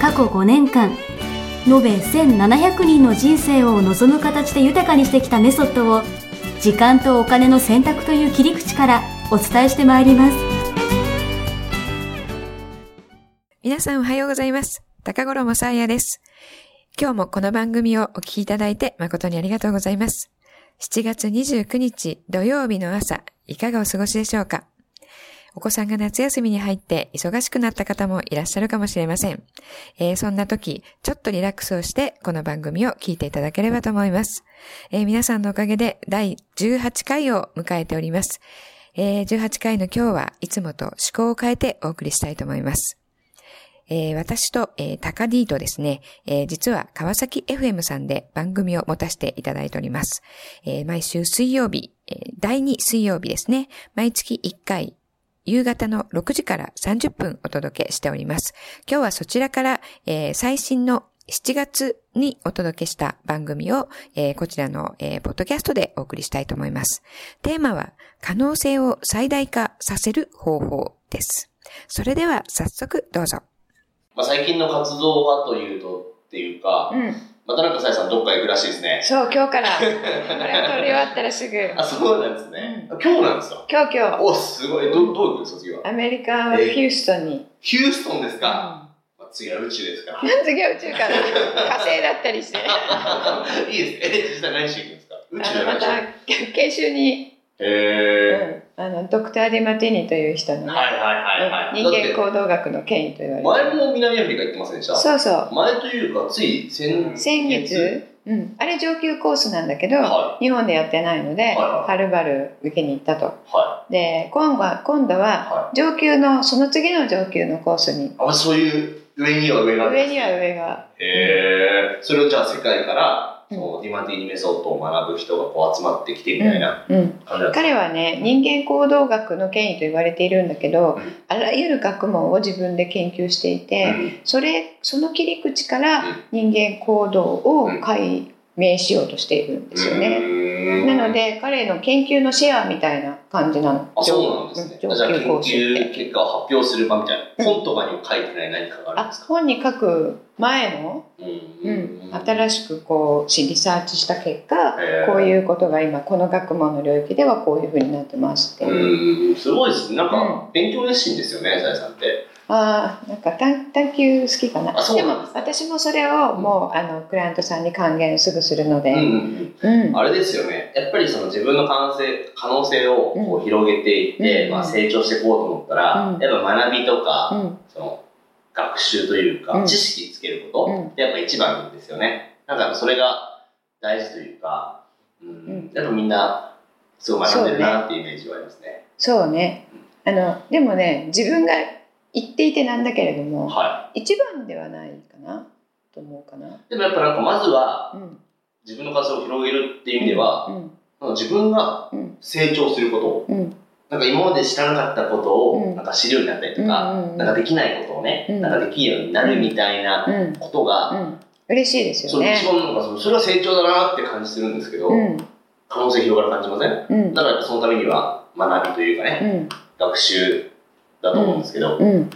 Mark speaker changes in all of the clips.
Speaker 1: 過去5年間延べ1700人の人生を望む形で豊かにしてきたメソッドを時間とお金の選択という切り口からお伝えしてまいります。
Speaker 2: 皆さんおはようございます。高頃もさあやです。今日もこの番組をお聞きいただいて誠にありがとうございます。7月29日土曜日の朝いかがお過ごしでしょうか？お子さんが夏休みに入って忙しくなった方もいらっしゃるかもしれません。えー、そんな時、ちょっとリラックスをしてこの番組を聞いていただければと思います。えー、皆さんのおかげで第18回を迎えております。えー、18回の今日はいつもと思考を変えてお送りしたいと思います。えー、私と、えー、タカディとですね、えー、実は川崎 FM さんで番組を持たせていただいております。え、毎週水曜日、え、第2水曜日ですね、毎月1回、夕方の6時から30分お届けしております。今日はそちらから、えー、最新の7月にお届けした番組を、えー、こちらの、えー、ポッドキャストでお送りしたいと思います。テーマは、可能性を最大化させる方法です。それでは早速どうぞ。
Speaker 3: まあ、最近の活動はというと、っていうか、うんまたなんかさやさんどっか行くらしいですね。
Speaker 2: そう、今日から。これ撮り終わったらすぐ。
Speaker 3: あ、そうなんですね。うん、今日なんですか？
Speaker 2: 今日今日。
Speaker 3: お、すごい。ど、どういうことですか次は？
Speaker 2: アメリカ、ヒューストンに。
Speaker 3: ヒューストンですか、うん、次は宇宙ですから。
Speaker 2: 次は宇宙から。火星だったりして。
Speaker 3: いいです。え、実際何しに行くんですか？宇宙じゃ
Speaker 2: また、研修に。へえ。あのドクター・ディマティニという人の、ね、
Speaker 3: はいはいはいはい、
Speaker 2: 人間行動学の権威と言われ
Speaker 3: て前も南アフリカ行ってませんでした？
Speaker 2: そう。そう
Speaker 3: 前というかつい先
Speaker 2: 先月？うん、あれ上級コースなんだけど、はい、日本でやってないので、はいはい、はるばる受けに行ったと、はい、で今度は今度は上級のその次の上級のコースに。
Speaker 3: あそういう上には上が
Speaker 2: 上には上が。
Speaker 3: へえそれをじゃあ世界からそうディマティニメソッドを学ぶ人がこう集まってきてみたいな、うんうん、
Speaker 2: 彼はね人間行動学の権威と言われているんだけど、うん、あらゆる学問を自分で研究していて、それその切り口から人間行動を解明しようとしているんですよね。なので彼の研究のシェアみたいな感じなの。
Speaker 3: あそうなんですね。じゃあ研究結果を発表する場みたいな、本とかにも書いてない何かがあるんですか？
Speaker 2: 本に書く前の、うん、新しくこうリサーチした結果こういうことが今この学問の領域ではこういうふうになってますって
Speaker 3: すごいですねなんか勉強熱心ですよねさやさんって
Speaker 2: あなんか探探求好きかなでも私もそれをもう、あのクライアントさんに還元すぐするので、うん
Speaker 3: うん、あれですよねやっぱりその自分の可能性可能性をこう広げていって、うん、まあ、成長していこうと思ったら、やっぱ学びとか、その学習というか、知識つけることってやっぱ一番ですよね。なんかそれが大事というか、うん。やっぱみんなすごい学んでるなっていうイメージはありますね。
Speaker 2: そうね。あのでもね自分が言っていてなんだけれども、はい、一番ではないかなと思うかな。
Speaker 3: でもやっぱなんかまずは、うん、自分の活動を広げるっていう意味では、うん、自分が成長すること、うん、なんか今まで知らなかったことをなんか知るようになったりとか、なんかできないことをね、なんかできるようになるみたいなことが、
Speaker 2: 嬉しいですよね。
Speaker 3: そ一番なんかそれは成長だなって感じするんですけど、可能性広がる感じません、だからそのためには学びというかね、学習だと思うんですけど、うん、うん、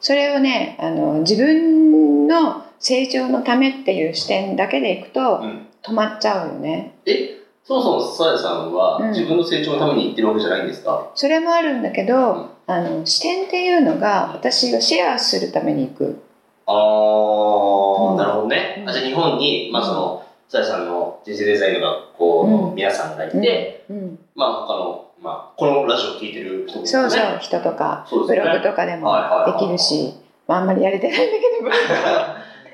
Speaker 2: それをねあの自分の成長のためっていう視点だけでいくと、止まっちゃうよね。
Speaker 3: え？そもそもさやさんは自分の成長のために言ってるわけじゃないんですか、
Speaker 2: それもあるんだけど、あの視点っていうのが私がシェアするために行く。
Speaker 3: ああ、なるほどね、あじゃあ日本に、まあそのさやさんの人生デザインの学校の皆さんがいて、まあ他のまあ、このラジオ聞いてる人、
Speaker 2: ね、そうそう。人とか、ね、ブログとかでもできるし、まあ、あんまりやれてないんだけど。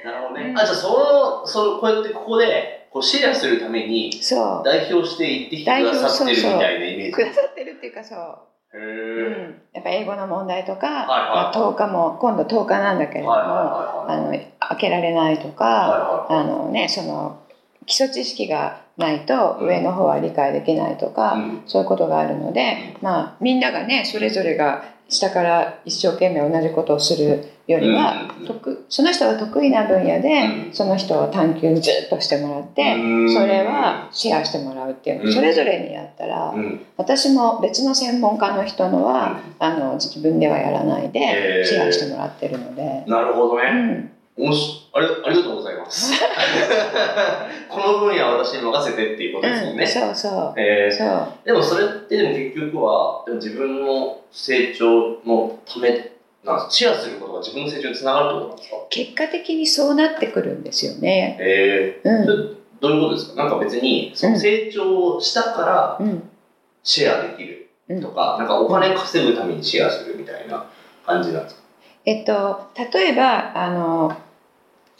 Speaker 3: なるほどね、うん、あじゃあそのそのこうやってここでこうシェアするためめに代表して行ってきてくださってるみたいなイメージ。
Speaker 2: くださってるっていうかそう。へうん、やっぱ英語の問題とか、はいはい。まあ、10日も今度10日なんだけれども、あの開けられないとか、
Speaker 3: はいはい。
Speaker 2: あのねその基礎知識がないと上の方は理解できないとか、
Speaker 3: うん。
Speaker 2: そういうことがあるので、まあ、みんながねそれぞれが下から一生懸命同じことをするよりは、
Speaker 3: うん。
Speaker 2: 得その人が得意な分野で、
Speaker 3: うん。
Speaker 2: その人を探求ずっとしてもらって、
Speaker 3: うん。
Speaker 2: それはシェアしてもらうっていうの、
Speaker 3: うん。
Speaker 2: それぞれにやったら、
Speaker 3: うん。
Speaker 2: 私も別の専門家の人のは、あの自分ではやらないでシェアしてもらってるので。
Speaker 3: なるほど
Speaker 2: う
Speaker 3: ね。もしありありがとうございます。この分野は私に任せてっていうことですもんね。
Speaker 2: うん、そうそう。
Speaker 3: えー
Speaker 2: そう。
Speaker 3: でもそれってでも結局はでも自分の成長のためなんシェアすることが自分の成長につながるってことなんですか？
Speaker 2: 結果的にそうなってくるんですよね。
Speaker 3: えー、
Speaker 2: うん。
Speaker 3: どういうことですか？なんか別にその成長したから
Speaker 2: うん。
Speaker 3: シェアできるとか、なんかお金稼ぐためにシェアするみたいな感じなんですか？
Speaker 2: えっと、例えばあの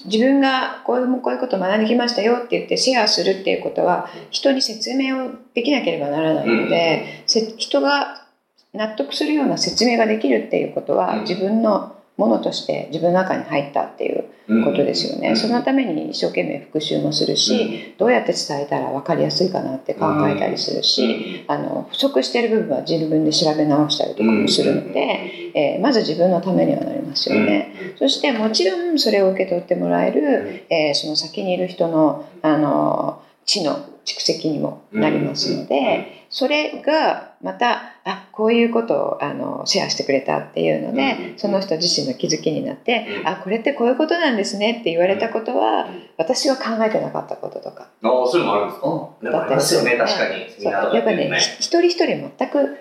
Speaker 2: 自分がこういうこういうことを学んできましたよって言ってシェアするっていうことは人に説明をできなければならないので、せ人が納得するような説明ができるっていうことは、
Speaker 3: うん。
Speaker 2: 自分のものとして自分の中に入ったっていうことですよね、
Speaker 3: うん。
Speaker 2: そのために一生懸命復習もするし、どうやって伝えたら分かりやすいかなって考えたりするし、あの不足している部分は自分で調べ直したりとかもするので、えーまず自分のためにはなりますよね。そしてもちろんそれを受け取ってもらえる、えーその先にいる人のあの知の蓄積にもなりますので、それがまたあこういうことをあのシェアしてくれたっていうので、
Speaker 3: うん
Speaker 2: その人自身の気づきになって、
Speaker 3: うん。
Speaker 2: あこれってこういうことなんですねって言われたことは、私は考えてなかったこととか。
Speaker 3: ああそういうのもあるんですか、
Speaker 2: うん。
Speaker 3: なんかありますよね確かに。
Speaker 2: やっぱね
Speaker 3: ね。
Speaker 2: 一人一人全く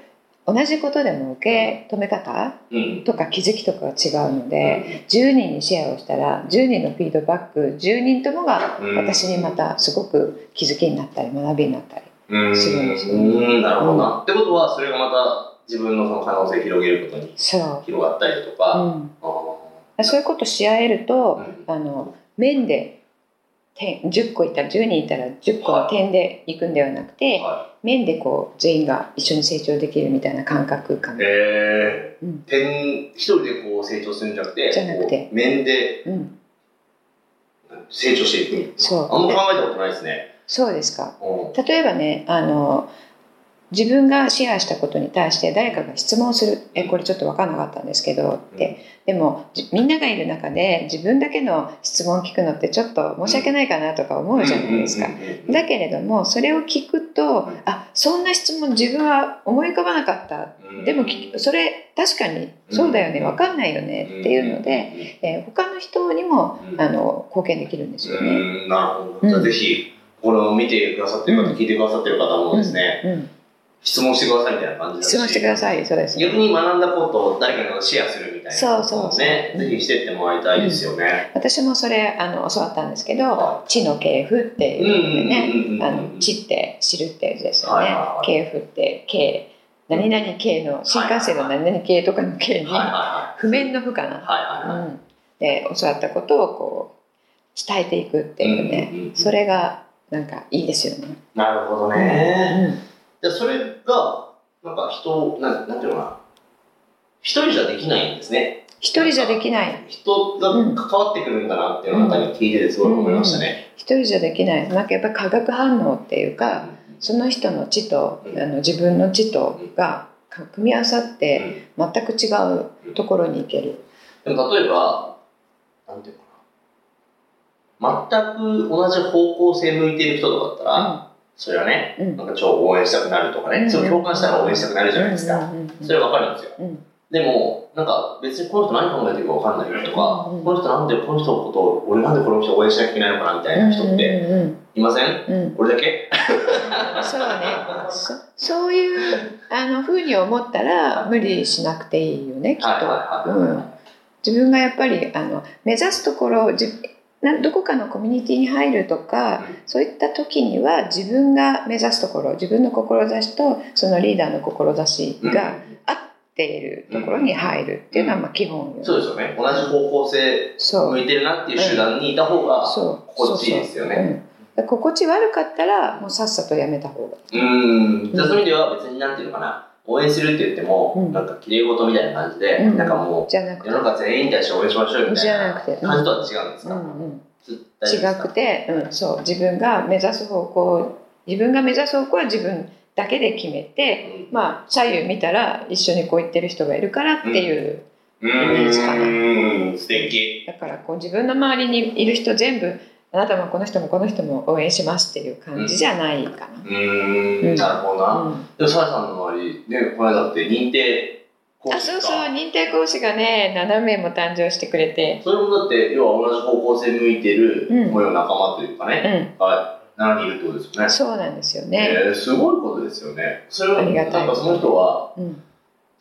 Speaker 2: 同じことでも受け止め方？
Speaker 3: うん。
Speaker 2: とか気づきとかが違うので、10人にシェアをしたら10人のフィードバック10人ともが
Speaker 3: うん。
Speaker 2: 私にまたすごく気づきになったり学びになったり
Speaker 3: うん。
Speaker 2: するんですよ
Speaker 3: うんなるほど。な、ってことはそれがまた自分のその可能性を広げることに
Speaker 2: そ
Speaker 3: 広がったりと
Speaker 2: う、
Speaker 3: か、
Speaker 2: うん、
Speaker 3: あ
Speaker 2: そういうことし合えると、
Speaker 3: うん。
Speaker 2: あの面で点10個いたら10人いたら10個の点でいくんではなくて、
Speaker 3: ーは
Speaker 2: 面でこう全員が一緒に成長できるみたいな感覚か
Speaker 3: い、
Speaker 2: な。
Speaker 3: え
Speaker 2: うん。
Speaker 3: ー、点一人でこう成長するんじゃなくて
Speaker 2: じゃなくて。
Speaker 3: 面で
Speaker 2: うん、
Speaker 3: 成長していく
Speaker 2: そう。
Speaker 3: あんま考えたことないですね、
Speaker 2: そうですか。
Speaker 3: うん。
Speaker 2: 例えばねあの自分がシェアしたことに対して誰かが質問する「えこれちょっと分かんなかったんですけど」って。でもじみんながいる中で自分だけの質問を聞くのってちょっと申し訳ないかなとか思うじゃないですか。だけれどもそれを聞くとあそんな質問自分は思い浮かばなかった。
Speaker 3: うん。
Speaker 2: でもきそれ確かにそうだよね分かんないよねっていうので、えー他の人にも
Speaker 3: うん。
Speaker 2: あの貢献できるんですよね。
Speaker 3: うん。なるほど。
Speaker 2: うん。
Speaker 3: じゃあぜひ、これを見てくださってる方、
Speaker 2: うん。
Speaker 3: 聞いてくださってる方もですね、
Speaker 2: うん、
Speaker 3: 質問してくださいみたいな感じ
Speaker 2: 質問してください。そうです、
Speaker 3: 逆に学んだことを誰かにシェアするみたいな。
Speaker 2: そうそうそう。
Speaker 3: ね、ぜひしてってもらいたいですよね。
Speaker 2: 私もそれあの教わったんですけど
Speaker 3: は「
Speaker 2: 知の系譜」っていうね
Speaker 3: うんうんうんうん
Speaker 2: あの知って知るってやつですよね。
Speaker 3: はいはいはい。
Speaker 2: 系譜って系何々系の新幹線の何々系とかの系に譜面の譜かな、
Speaker 3: いはい。はいはい。はい。
Speaker 2: うん、で教わったことをこう伝えていくっていうね、
Speaker 3: うんうんうん。
Speaker 2: それがなんかいいですよね。
Speaker 3: なるほどね。
Speaker 2: うん
Speaker 3: じゃあそれが、なんか人、なんなんていうのかな。一人じゃできないんですね。
Speaker 2: 一人じゃできない
Speaker 3: 人が関わってくるんだなっていうのをなんか聞いててすごい思いましたね。
Speaker 2: 一人じゃできないなんかやっぱり化学反応っていうかその人の知と、
Speaker 3: うん
Speaker 2: あの自分の知とが組み合わさって全く違うところに行ける。
Speaker 3: でも例えば、なんていうのかな。全く同じ方向性向いてる人とかだったら、それはね、
Speaker 2: うん。
Speaker 3: なんか超応援したくなるとかね、
Speaker 2: うん。
Speaker 3: それ共感したら応援したくなるじゃないですか。それわかるんですよ。
Speaker 2: うん。
Speaker 3: でも、なんか別にこの人何考えてるかわかんないよとか、この人なんでこの人のことを、俺なんでこの人を応援しなきゃいけないのかなみたいな人っていません？俺だけ？
Speaker 2: そうね。そそういうあの風に思ったら無理しなくていいよねきっと。自分がやっぱりあの目指すところじなどこかのコミュニティに入るとか、そういった時には自分が目指すところ自分の志とそのリーダーの志
Speaker 3: うん。
Speaker 2: が合っているところに入るっていうのはまあ基本よ、
Speaker 3: そうですよね。同じ方向性向いてるなっていう集団にい。た方が
Speaker 2: そう。
Speaker 3: 心地いいですよね。
Speaker 2: うん、心地悪かったらもうさっさとやめた方が。
Speaker 3: うーん。じゃあそういう意味では別になんていうのかな。応援するって言っても、
Speaker 2: うん。
Speaker 3: なんか綺麗事みたいな感じで、
Speaker 2: うん。
Speaker 3: なんかもう、
Speaker 2: じゃなくて。
Speaker 3: 世の中全員に対して応援しましょうよみたいな
Speaker 2: じゃなくて。
Speaker 3: 感じとは違うんですか、
Speaker 2: うんうん。
Speaker 3: つ大丈夫ですか？
Speaker 2: 違くて、うん、そう。自分が目指す方向自分が目指す方向は自分だけで決めて、まあ左右見たら一緒にこう言ってる人がいるからっていう、
Speaker 3: うん、
Speaker 2: イメージかな。
Speaker 3: うん。素敵。
Speaker 2: だからこう自分の周りにいる人全部あなたもこの人もこの人も応援しますっていう感じじゃないか
Speaker 3: うーん。
Speaker 2: うん。
Speaker 3: なるほど
Speaker 2: な。
Speaker 3: な、
Speaker 2: うん。
Speaker 3: でもサラさんの周りねこの間だって認定講師
Speaker 2: あそうそう認定講師がね7名も誕生してくれて、
Speaker 3: それもだって要は同じ方向性向いてる
Speaker 2: うん
Speaker 3: 模様仲間というか
Speaker 2: う
Speaker 3: ね、
Speaker 2: ん、
Speaker 3: はい7人いるってことですよね。
Speaker 2: そうなんですよね。
Speaker 3: えーすごいことですよね。それは
Speaker 2: ありがたい
Speaker 3: なんかその人は
Speaker 2: うん。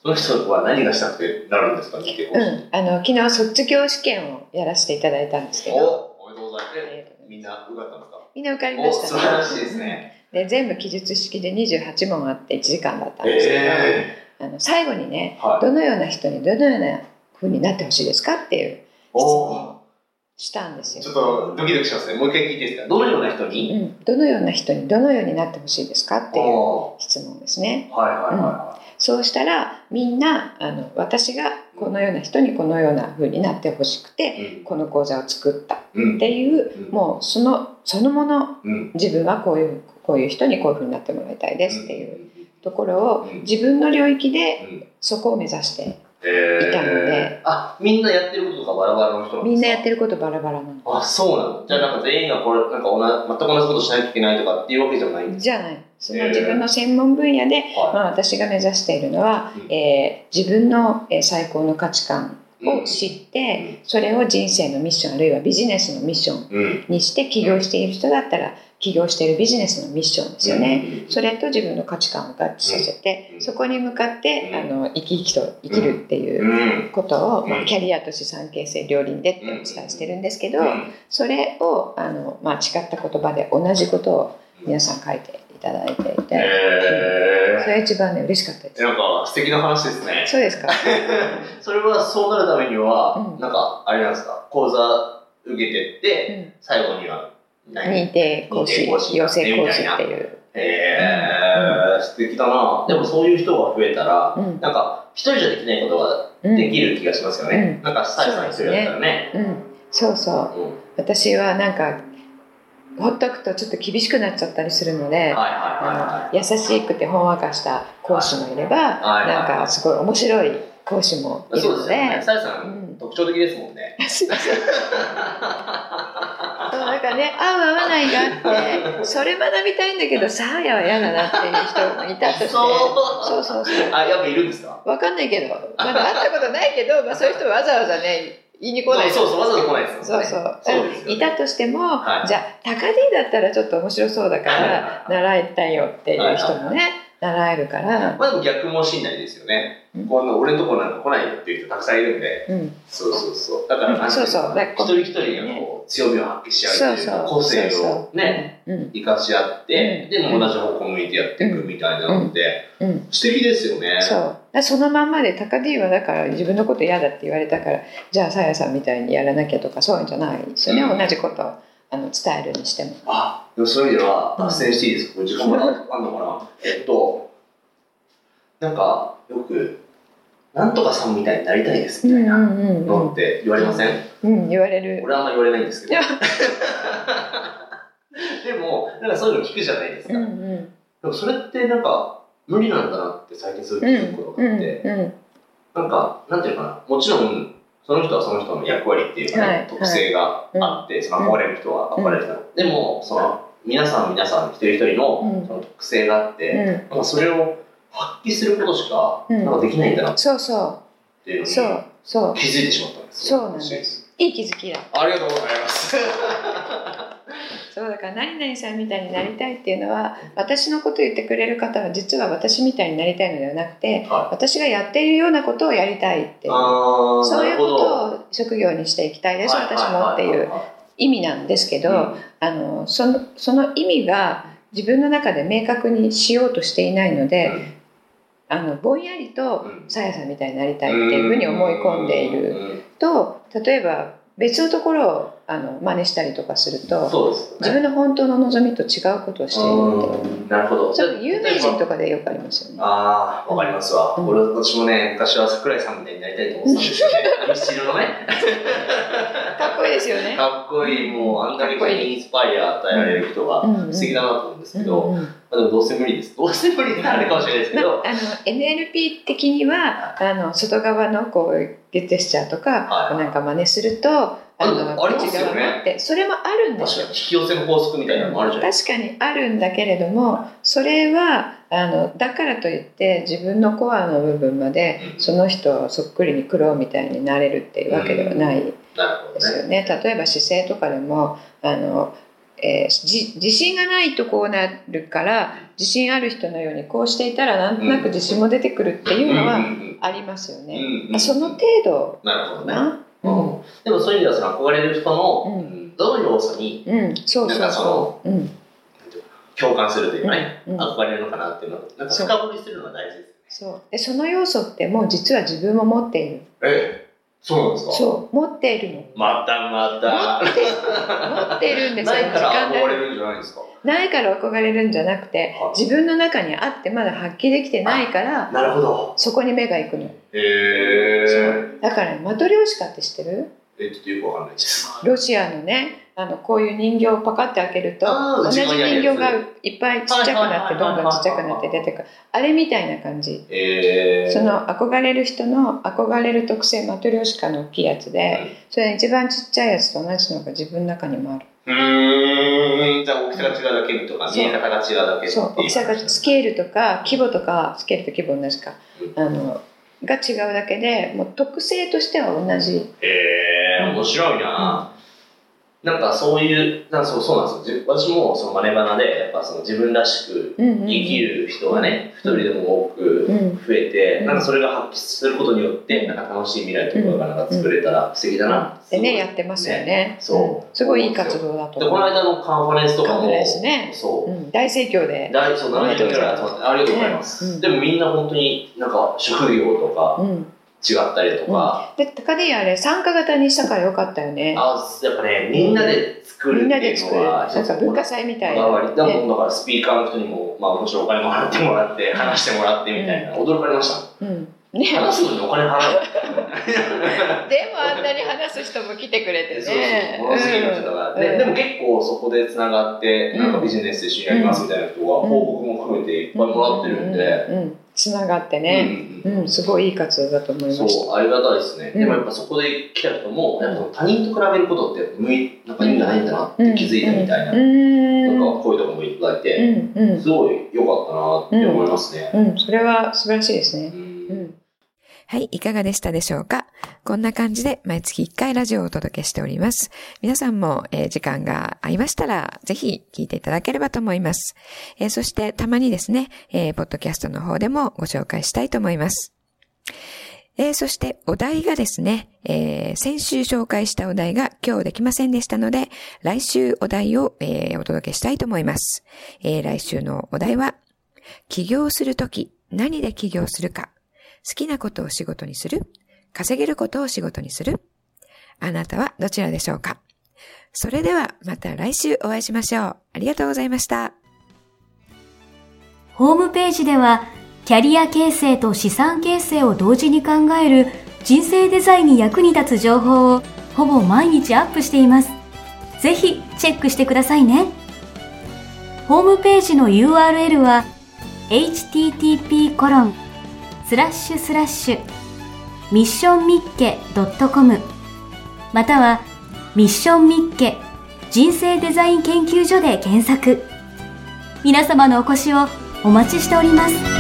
Speaker 3: その人は何がしたくてなるんですか？認定講師、
Speaker 2: うん、あの昨日卒業試験をやらせていただいたんですけど、
Speaker 3: おおめでとうございます
Speaker 2: ありがとうございます。
Speaker 3: みんな受かったんですか
Speaker 2: みんな受かりま
Speaker 3: お
Speaker 2: した、
Speaker 3: 素晴らしいですね。
Speaker 2: で全部記述式で28問あって1時間だったんですけど、
Speaker 3: え
Speaker 2: あの最後にね
Speaker 3: ー、はい。
Speaker 2: どのような人にどのような風になってほしいですかっていう質
Speaker 3: お
Speaker 2: 問をしたんですよ。
Speaker 3: ちょっとドキドキしますね。もう一回聞いていいですか？どのような人に、
Speaker 2: うん、どのような人にどのようになってほしいですかっていう
Speaker 3: お
Speaker 2: 質問ですね。
Speaker 3: ーはいはいはい。は
Speaker 2: そうしたらみんなあの私がこのような人にこのような風になってほしくて
Speaker 3: い、
Speaker 2: この講座を作った。っ
Speaker 3: うん。
Speaker 2: ていう
Speaker 3: うん。
Speaker 2: もうそのそのもの
Speaker 3: うん。
Speaker 2: 自分はこういうこういう人にこういう風になってもらいたいですっていう
Speaker 3: うん。
Speaker 2: ところを
Speaker 3: うん。
Speaker 2: 自分の領域で
Speaker 3: うん。
Speaker 2: そこを目指して
Speaker 3: あみんなやってることがバラバラの人なんですか？
Speaker 2: みんなやってることバラバラなの。
Speaker 3: あそうなの？じゃあなんか全員がこれなんか同じ全く同じことしなきゃいけないとかっていうわけじゃない？
Speaker 2: じゃない。その自分の専門分野で、
Speaker 3: か
Speaker 2: まあ、私が目指しているのは、
Speaker 3: うん。
Speaker 2: えー自分のえー最高の価値観を知って、それを人生のミッションあるいはビジネスのミッション
Speaker 3: うん。
Speaker 2: にして起業している人だったら起業しているビジネスのミッションですよね。
Speaker 3: うん。
Speaker 2: それと自分の価値観を合致させて、
Speaker 3: うん。
Speaker 2: そこに向かって、
Speaker 3: うん。
Speaker 2: あの生き生きと生きるっていう
Speaker 3: うん。
Speaker 2: ことを、
Speaker 3: うん。
Speaker 2: まあ、キャリアと資産形成両輪でってお伝えしてるんですけど、
Speaker 3: うん。
Speaker 2: それをあの、まあ、違った言葉で同じことを皆さん書いていただいていて、そ
Speaker 3: え
Speaker 2: れが一番ね嬉しかったです。
Speaker 3: ーなんか素敵な話ですね。
Speaker 2: そうですか。
Speaker 3: それはそうなるためには、
Speaker 2: うん。
Speaker 3: なんかあれなんですか？講座受けてって、最後には何
Speaker 2: 認定講師、養成講師っていう。
Speaker 3: えー、素敵だな。でもそういう人が増えたら、
Speaker 2: うん。
Speaker 3: なんか一人じゃできないことが
Speaker 2: うん。
Speaker 3: できる気がしますよね、
Speaker 2: うん。
Speaker 3: なんかサイさん一人だったらね。
Speaker 2: うん、そうそう。
Speaker 3: うん。
Speaker 2: 私はなんかほっとくとちょっと厳しくなっちゃったりするので、優しくてほんわかした講師もいれば、
Speaker 3: はい
Speaker 2: なんかすごい面白い講師もいるの
Speaker 3: そうですよね。
Speaker 2: で。
Speaker 3: サイさん、
Speaker 2: うん。
Speaker 3: 特徴的ですもんね。
Speaker 2: すいませんなんかね合う合わないがあってそれ学びたいんだけどサーヤは嫌だなっていう人もいたとして。
Speaker 3: そう。
Speaker 2: そうそうそう
Speaker 3: あやっぱいるんですか？
Speaker 2: わかんないけどまだ会ったことないけど、まあ、そういう人わざわざね言いに来ない。
Speaker 3: そうそうわざわざ来ないです
Speaker 2: そうそう、
Speaker 3: そうね。
Speaker 2: いたとしても、
Speaker 3: はい。
Speaker 2: じゃあ高 D だったらちょっと面白そうだから
Speaker 3: はい
Speaker 2: 習いたいよっていう人もね、習えるから、
Speaker 3: まあでも逆もしんないですよね、
Speaker 2: うん。
Speaker 3: こんな俺のとこなんか来ないよっていう人たくさんいるんで。
Speaker 2: うん、
Speaker 3: そうそうそう。だからなん
Speaker 2: そうそう。
Speaker 3: 一人一人がこう強みを発揮し合うというか個性をね
Speaker 2: うん。
Speaker 3: 生かし合って、
Speaker 2: うん。
Speaker 3: でも同じ方向向いてやっていくみたいなので、
Speaker 2: うん、
Speaker 3: 素敵ですよね。
Speaker 2: そう。そのまんまで高 D はだから自分のこと嫌だって言われたからじゃあさやさんみたいにやらなきゃとかそういうんじゃない。ですよね、
Speaker 3: うん
Speaker 2: 同じこと。をあの伝えるにしても。
Speaker 3: あでもそういう意味では
Speaker 2: うん。
Speaker 3: 脱線していいですか、これ時間まだあんのかな？えっとなんかよくなんとかさんみたいになりたいですみたいな
Speaker 2: うん
Speaker 3: のって言われません、
Speaker 2: うん、言われる。
Speaker 3: 俺はあんま言われないんですけど。でもなんかそういうの聞くじゃないですか、
Speaker 2: うんうん。
Speaker 3: でもそれってなんか無理なんだなって最近すごく
Speaker 2: うん
Speaker 3: 気づくこと
Speaker 2: うん
Speaker 3: があって、
Speaker 2: うん。
Speaker 3: なんかなんていうのかな？もちろんその人はその人の役割っていうかね、
Speaker 2: はい
Speaker 3: 特性があって、その憧れる人は憧れる。人、でもその皆さん皆さん一人一人の
Speaker 2: うん。
Speaker 3: その特性があって、
Speaker 2: うん。
Speaker 3: それを発揮することしか
Speaker 2: うん。
Speaker 3: なんかできないんだなっ
Speaker 2: そうそ
Speaker 3: ていうのに
Speaker 2: うそうそう。
Speaker 3: 気づいてしまったんです
Speaker 2: そうなんです。いい気づきだ。
Speaker 3: ありがとうございます
Speaker 2: そうだから何々さんみたいになりたいっていうのは私のことを言ってくれる方は実は私みたいになりたいのではなくて
Speaker 3: は
Speaker 2: 私がやっているようなことをやりたいっていうそういうことを職業にしていきたいです私もっていう意味なんですけど、
Speaker 3: うん。
Speaker 2: あのそのその意味が自分の中で明確にしようとしていないので、あのぼんやりと
Speaker 3: うん。
Speaker 2: さやさんみたいになりたいっていうふうに思い込んでいると例えば別のところをあの真似したりとかすると
Speaker 3: ね、
Speaker 2: 自分の本当の望みと違うことをしている
Speaker 3: ってなるほど。
Speaker 2: それ有名人とかでよくありますよね。
Speaker 3: ああわかりますわ、うん、俺私もね昔は桜井さんみたいになりたいと思ってたんですよ ね。
Speaker 2: かっこいいですよね。
Speaker 3: かっこいい。もうあんだけインスパイア与えられる人が不思議だなと思うんですけど、うんうん、まあ、でもどうせ無理です。どうせ無理ってあるかもしれないですけど、
Speaker 2: まあ、あの NLP 的にはあの外側のこうジェスチャーとか、はい、なんか真似すると
Speaker 3: あのありますよ
Speaker 2: ねって。それもあるんですよ
Speaker 3: 引き寄せの法則みたいなのもあるじゃない
Speaker 2: 確かにあるんだけれどもそれはあのだからといって自分のコアの部分までその人をそっくりに苦労みたいになれるっていうわけではないですよね。ね例えば姿勢とかでもあのえー、自信がないとこうなるから自信ある人のようにこうしていたらなんとなく自信も出てくるっていうのはありますよね。その程度
Speaker 3: なるほどね。うん、でもそういう意味ではその憧れる人のどの要素に、うん、そうそうそう、うん、共感するというかね、うん、憧れるのかなっていうのをなんか深掘りするのが大事ですね。
Speaker 2: そう。でその要素ってもう実は自分も持っている。
Speaker 3: ええ。そうなんですか？
Speaker 2: そう。持っているの。
Speaker 3: またまた。
Speaker 2: 持っているんですよ。
Speaker 3: ないから憧れるんじゃないですか？
Speaker 2: ないから憧れるんじゃなくて、自分の中にあってまだ発揮できてないから
Speaker 3: なるほど。
Speaker 2: そこに目が行くのへ
Speaker 3: え
Speaker 2: だから、ね、マトリョーシカって知ってる？
Speaker 3: えちょっとよくわかんないです。
Speaker 2: ロシアのねあのこういう人形をパカって開けると同じ人形がいっぱいちっちゃくなってどんどんちっちゃくなって出てくる。あれみたいな感じ、
Speaker 3: えー、
Speaker 2: その憧れる人の憧れる特性マトリョーシカの大きいやつで、それ一番ちっちゃいやつと同じのが自分の中にもある。
Speaker 3: うん。じゃあ大きさが違うだけとか見え方が違うだけ
Speaker 2: そう。大きさがスケールとか規模とかスケールと規模同じか、あのが違うだけでもう特性としては同じ。
Speaker 3: へえ面白いな、なんかそういう、なんかそうそうなんですよ。私もそのマネバナで、やっぱその自分らしく生きる人がね、一、人でも多くなんかそれが発揮することによって、なんか楽しい未来とかがなんか作れたら素敵だな
Speaker 2: ってね、やってますよね。
Speaker 3: そ
Speaker 2: う。すごいいい活動だと
Speaker 3: 思う。で、この間のカンファレンスとかも、
Speaker 2: ね、
Speaker 3: そう。
Speaker 2: 大盛況で。
Speaker 3: 大、そう、7人ぐらい集まって、ありがとうございます。でもみんな本当になんか職業とか、違ったりとか。
Speaker 2: で、高であれ参加型にしたからよかったよね。
Speaker 3: あ、やっぱね、みんなで作るっていうのは、
Speaker 2: なんか文化祭みたいな。
Speaker 3: だだからスピーカーの人にも、まあもちろんお金も払ってもらって、話してもらってみたいな、驚かれました？うん。ね、話すのにお金払う。
Speaker 2: でもあんなに話す人も来てくれてね。そうそう、
Speaker 3: ものすぎる人が、うん、で。でも結構そこでつながって、なんかビジネスで一緒にやりますみたいな人が、報告も含めていっぱいもらってるんで、
Speaker 2: つながってね、うん、うん、すごいいい活動だと思いま
Speaker 3: す。そうありがたいですね、うん、でもやっぱそこで来た人もやっぱ他人と比べることって向いなんか意味がないんだなって気づいたみたいな、うん、なんかこういうとこもいただいて、すごい良かったなって思いますね、
Speaker 2: うん。それは素晴らしいですね、
Speaker 4: はい、いかがでしたでしょうか？こんな感じで毎月1回ラジオをお届けしております。皆さんも、えー、時間が合いましたら、ぜひ聞いていただければと思います。えー、そしてたまにですね、えー、ポッドキャストの方でもご紹介したいと思います。えー、そしてお題がですね、えー、先週紹介したお題が今日できませんでしたので、来週お題を、えー、お届けしたいと思います。え来週のお題は、起業するとき何で起業するか好きなことを仕事にする稼げることを仕事にするあなたはどちらでしょうか？それではまた来週お会いしましょう。ありがとうございました。
Speaker 1: ホームページではキャリア形成と資産形成を同時に考える人生デザインに役に立つ情報をほぼ毎日アップしています。ぜひチェックしてくださいね。ホームページの URL は http コロンスラッシュスラッシュ。ミッションミッケ .com またはミッションミッケ人生デザイン研究所で検索。皆様のお越しをお待ちしております。